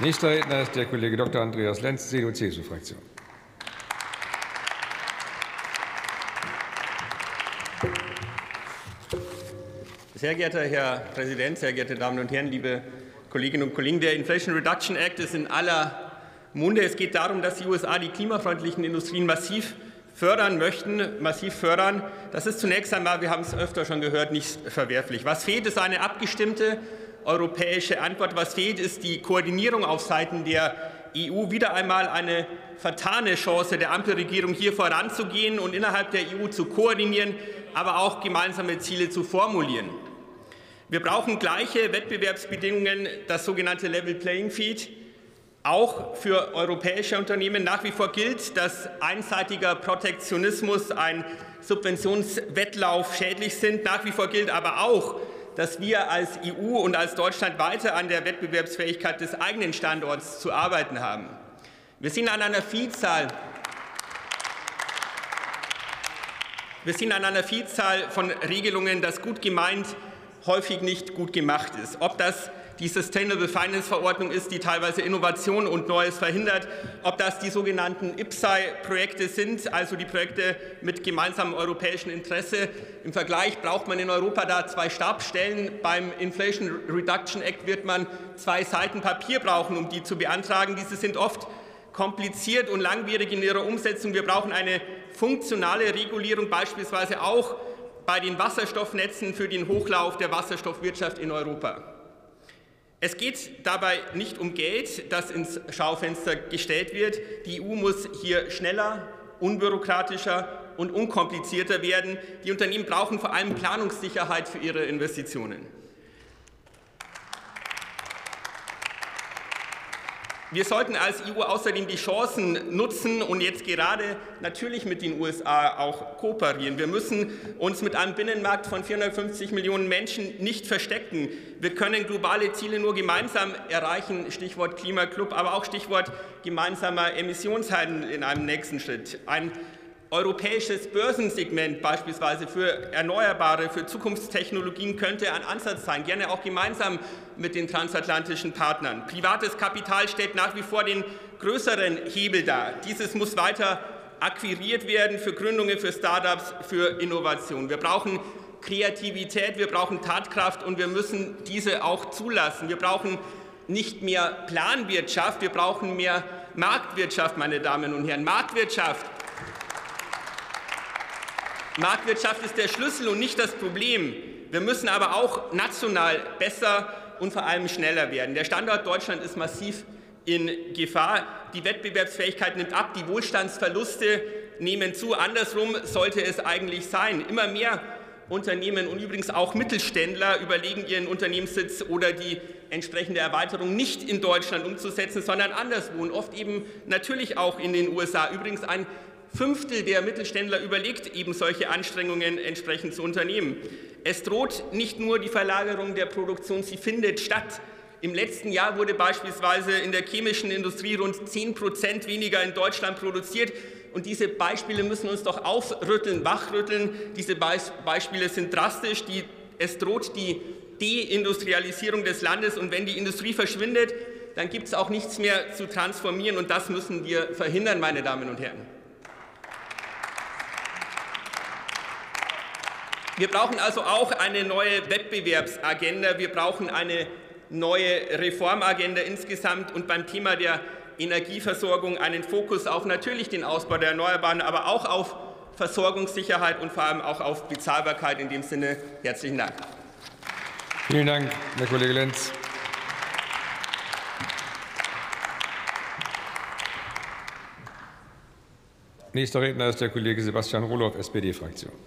Nächster Redner ist der Kollege Dr. Andreas Lenz, CDU-CSU-Fraktion. Sehr geehrter Herr Präsident, sehr geehrte Damen und Herren, liebe Kolleginnen und Kollegen, der Inflation Reduction Act ist in aller Munde. Es geht darum, dass die USA die klimafreundlichen Industrien massiv fördern möchten, massiv fördern. Das ist zunächst einmal, wir haben es öfter schon gehört, nicht verwerflich. Was fehlt, ist eine abgestimmte europäische Antwort. Was fehlt, ist die Koordinierung auf Seiten der EU. Wieder einmal eine vertane Chance der Ampelregierung, hier voranzugehen und innerhalb der EU zu koordinieren, aber auch gemeinsame Ziele zu formulieren. Wir brauchen gleiche Wettbewerbsbedingungen, das sogenannte Level Playing Field, auch für europäische Unternehmen. Nach wie vor gilt, dass einseitiger Protektionismus, ein Subventionswettlauf schädlich sind. Nach wie vor gilt aber auch, dass wir als EU und als Deutschland weiter an der Wettbewerbsfähigkeit des eigenen Standorts zu arbeiten haben. Wir sind an einer Vielzahl wir sind an einer Vielzahl von Regelungen, das gut gemeint häufig nicht gut gemacht ist. Ob das die Sustainable Finance Verordnung ist, die teilweise Innovation und Neues verhindert, ob das die sogenannten IPSAI-Projekte sind, also die Projekte mit gemeinsamem europäischen Interesse. Im Vergleich braucht man in Europa da zwei Stabstellen. Beim Inflation Reduction Act wird man zwei Seiten Papier brauchen, um die zu beantragen. Diese sind oft kompliziert und langwierig in ihrer Umsetzung. Wir brauchen eine funktionale Regulierung, beispielsweise auch bei den Wasserstoffnetzen für den Hochlauf der Wasserstoffwirtschaft in Europa. Es geht dabei nicht um Geld, das ins Schaufenster gestellt wird. Die EU muss hier schneller, unbürokratischer und unkomplizierter werden. Die Unternehmen brauchen vor allem Planungssicherheit für ihre Investitionen. Wir sollten als EU außerdem die Chancen nutzen und jetzt gerade natürlich mit den USA auch kooperieren. Wir müssen uns mit einem Binnenmarkt von 450 Millionen Menschen nicht verstecken. Wir können globale Ziele nur gemeinsam erreichen, Stichwort Klimaclub, aber auch Stichwort gemeinsamer Emissionshandel in einem nächsten Schritt. Ein europäisches Börsensegment beispielsweise für Erneuerbare, für Zukunftstechnologien könnte ein Ansatz sein, gerne auch gemeinsam mit den transatlantischen Partnern. Privates Kapital stellt nach wie vor den größeren Hebel dar. Dieses muss weiter akquiriert werden für Gründungen, für Start-ups, für Innovation. Wir brauchen Kreativität, wir brauchen Tatkraft und wir müssen diese auch zulassen. Wir brauchen nicht mehr Planwirtschaft, wir brauchen mehr Marktwirtschaft, meine Damen und Herren. Marktwirtschaft Marktwirtschaft ist der Schlüssel und nicht das Problem. Wir müssen aber auch national besser und vor allem schneller werden. Der Standort Deutschland ist massiv in Gefahr. Die Wettbewerbsfähigkeit nimmt ab, die Wohlstandsverluste nehmen zu. Andersrum sollte es eigentlich sein. Immer mehr Unternehmen und übrigens auch Mittelständler überlegen, ihren Unternehmenssitz oder die entsprechende Erweiterung nicht in Deutschland umzusetzen, sondern anderswo und oft eben natürlich auch in den USA. Übrigens ein Fünftel der Mittelständler überlegt, eben solche Anstrengungen entsprechend zu unternehmen. Es droht nicht nur die Verlagerung der Produktion, sie findet statt. Im letzten Jahr wurde beispielsweise in der chemischen Industrie rund 10 Prozent weniger in Deutschland produziert. Und diese Beispiele müssen uns doch aufrütteln, wachrütteln. Diese Beispiele sind drastisch. Die, es droht die Deindustrialisierung des Landes. Und wenn die Industrie verschwindet, dann gibt es auch nichts mehr zu transformieren. Und das müssen wir verhindern, meine Damen und Herren. Wir brauchen also auch eine neue Wettbewerbsagenda. Wir brauchen eine neue Reformagenda insgesamt und beim Thema der Energieversorgung einen Fokus auf natürlich den Ausbau der Erneuerbaren, aber auch auf Versorgungssicherheit und vor allem auch auf Bezahlbarkeit. In dem Sinne herzlichen Dank. Vielen Dank, Herr Kollege Lenz. Nächster Redner ist der Kollege Sebastian Roloff, SPD-Fraktion.